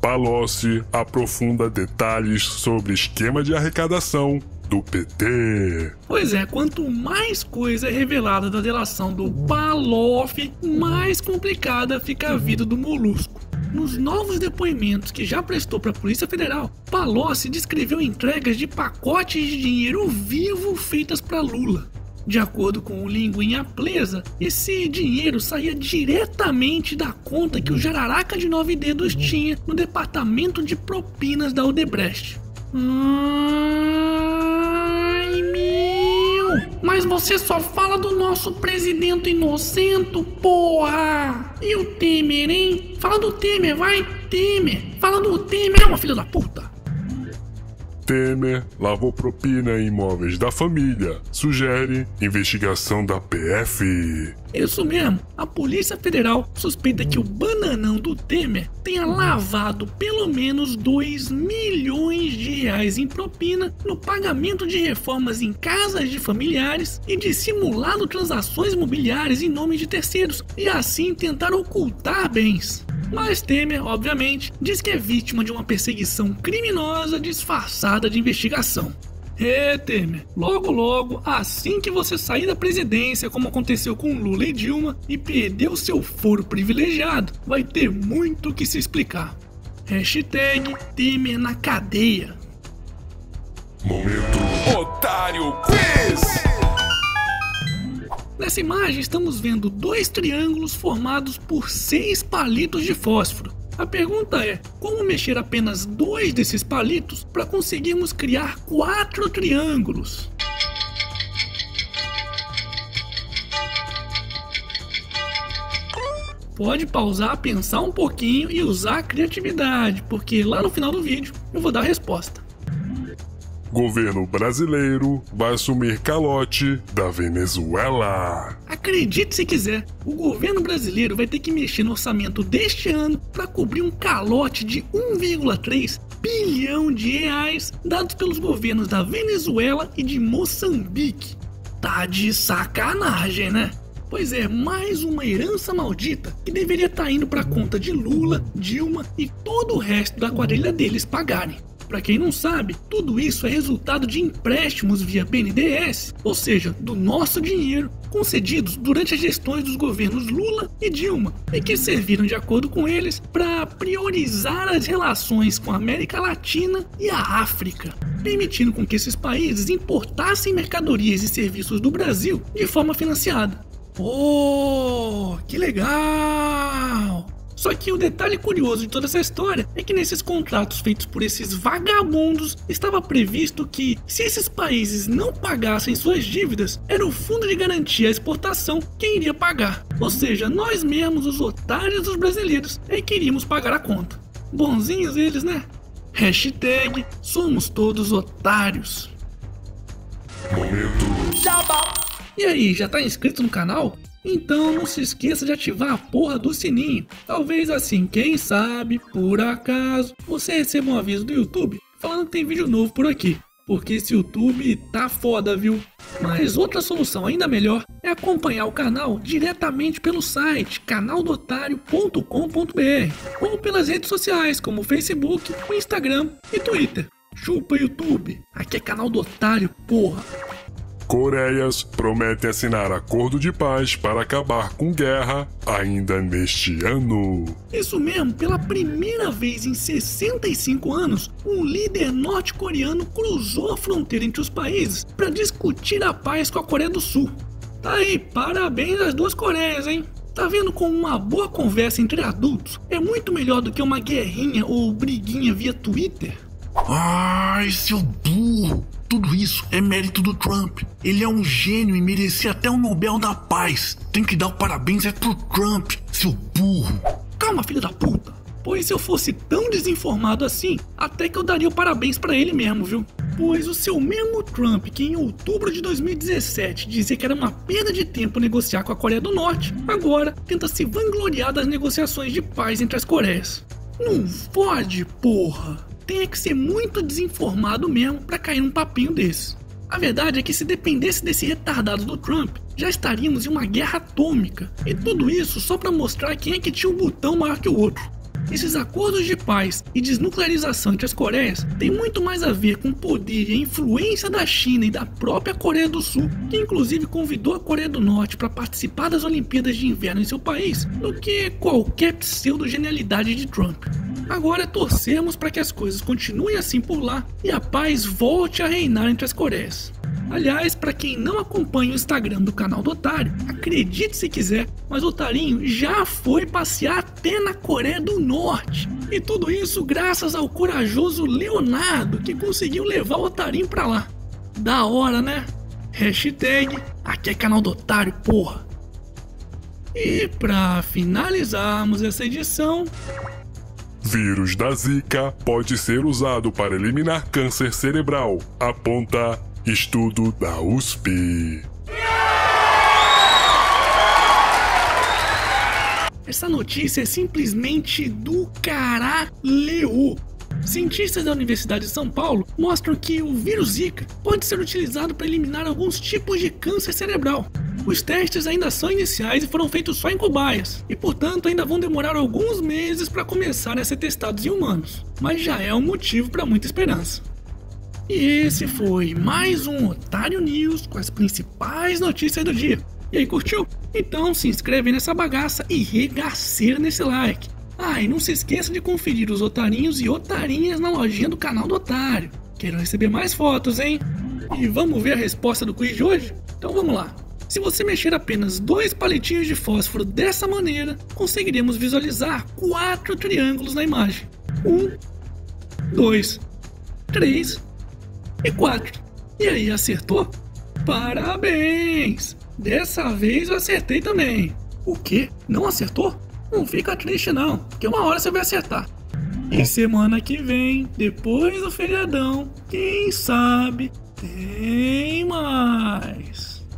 Palocci aprofunda detalhes sobre esquema de arrecadação do PT. Pois é, quanto mais coisa é revelada da delação do Paloff, mais complicada fica a vida do molusco. Nos novos depoimentos que já prestou para a Polícia Federal, Palocci descreveu entregas de pacotes de dinheiro vivo feitas para Lula. De acordo com o Linguinha Presa, esse dinheiro saía diretamente da conta que o Jararaca de Nove Dedos tinha no departamento de propinas da Odebrecht. Meu! Mas você só fala do nosso presidente inocente, porra! E o Temer, hein? Fala do Temer, vai, Temer! Fala do Temer, é uma filha da puta! Temer lavou propina em imóveis da família. Sugere investigação da PF. Isso mesmo, a Polícia Federal suspeita que o bananão do Temer tenha lavado pelo menos 2 milhões de reais em propina no pagamento de reformas em casas de familiares e dissimulado transações imobiliárias em nome de terceiros e assim tentar ocultar bens. Mas Temer, obviamente, diz que é vítima de uma perseguição criminosa disfarçada de investigação. É, Temer, logo logo, assim que você sair da presidência, como aconteceu com Lula e Dilma, e perder o seu foro privilegiado, vai ter muito que se explicar. Hashtag Temer na cadeia. Momento Otário Quiz! Nessa imagem estamos vendo dois triângulos formados por seis palitos de fósforo. A pergunta é: como mexer apenas dois desses palitos para conseguirmos criar quatro triângulos? Pode pausar, pensar um pouquinho e usar a criatividade, porque lá no final do vídeo eu vou dar a resposta governo brasileiro vai assumir calote da Venezuela. Acredite se quiser, o governo brasileiro vai ter que mexer no orçamento deste ano para cobrir um calote de 1,3 bilhão de reais dados pelos governos da Venezuela e de Moçambique. Tá de sacanagem, né? Pois é, mais uma herança maldita que deveria estar tá indo para conta de Lula, Dilma e todo o resto da quadrilha deles pagarem. Para quem não sabe, tudo isso é resultado de empréstimos via BNDES, ou seja, do nosso dinheiro, concedidos durante as gestões dos governos Lula e Dilma, e que serviram, de acordo com eles, para priorizar as relações com a América Latina e a África, permitindo com que esses países importassem mercadorias e serviços do Brasil de forma financiada. Oh, que legal! Só que o detalhe curioso de toda essa história é que nesses contratos feitos por esses vagabundos estava previsto que, se esses países não pagassem suas dívidas, era o fundo de garantia à exportação quem iria pagar. Ou seja, nós mesmos, os otários dos brasileiros, é que iríamos pagar a conta. Bonzinhos eles, né? Hashtag somos todos otários. Momento. E aí, já tá inscrito no canal? Então não se esqueça de ativar a porra do sininho. Talvez assim, quem sabe, por acaso, você receba um aviso do YouTube falando que tem vídeo novo por aqui. Porque esse YouTube tá foda, viu? Mas outra solução ainda melhor é acompanhar o canal diretamente pelo site canaldotário.com.br ou pelas redes sociais como Facebook, Instagram e Twitter. Chupa YouTube, aqui é canal do Otário, porra. Coreias prometem assinar acordo de paz para acabar com guerra ainda neste ano. Isso mesmo, pela primeira vez em 65 anos, um líder norte-coreano cruzou a fronteira entre os países para discutir a paz com a Coreia do Sul. Tá aí, parabéns às duas Coreias, hein? Tá vendo como uma boa conversa entre adultos é muito melhor do que uma guerrinha ou briguinha via Twitter? Ai, seu burro! Tudo isso é mérito do Trump. Ele é um gênio e merecia até o Nobel da Paz. Tem que dar o parabéns é pro Trump, seu burro. Calma, filho da puta. Pois se eu fosse tão desinformado assim, até que eu daria o parabéns para ele mesmo, viu? Pois o seu mesmo Trump, que em outubro de 2017 dizia que era uma perda de tempo negociar com a Coreia do Norte, agora tenta se vangloriar das negociações de paz entre as Coreias. Não fode, porra! Tenha que ser muito desinformado mesmo para cair num papinho desse. A verdade é que se dependesse desse retardado do Trump, já estaríamos em uma guerra atômica. E tudo isso só para mostrar quem é que tinha um botão maior que o outro. Esses acordos de paz e desnuclearização entre as Coreias têm muito mais a ver com o poder e a influência da China e da própria Coreia do Sul, que inclusive convidou a Coreia do Norte para participar das Olimpíadas de Inverno em seu país, do que qualquer pseudo-genialidade de Trump. Agora torcermos para que as coisas continuem assim por lá e a paz volte a reinar entre as Coreias. Aliás, para quem não acompanha o Instagram do canal do Otário, acredite se quiser, mas o Otarinho já foi passear até na Coreia do Norte. E tudo isso graças ao corajoso Leonardo que conseguiu levar o Otarinho pra lá. Da hora, né? Hashtag aqui é canal do Otário, porra. E para finalizarmos essa edição, Vírus da Zika pode ser usado para eliminar câncer cerebral, aponta estudo da USP. Essa notícia é simplesmente do caralho. Cientistas da Universidade de São Paulo mostram que o vírus Zika pode ser utilizado para eliminar alguns tipos de câncer cerebral. Os testes ainda são iniciais e foram feitos só em cobaias, e portanto ainda vão demorar alguns meses para começar a ser testados em humanos, mas já é um motivo para muita esperança. E esse foi mais um Otário News com as principais notícias do dia. E aí, curtiu? Então se inscreve nessa bagaça e regaceira nesse like. Ah, e não se esqueça de conferir os otarinhos e otarinhas na lojinha do canal do Otário. Quero receber mais fotos, hein? E vamos ver a resposta do quiz de hoje? Então vamos lá. Se você mexer apenas dois palitinhos de fósforo dessa maneira, conseguiremos visualizar quatro triângulos na imagem. Um, dois, três e quatro. E aí, acertou? Parabéns! Dessa vez eu acertei também. O quê? Não acertou? Não fica triste não, porque uma hora você vai acertar. E semana que vem, depois do feriadão, quem sabe, tem mais.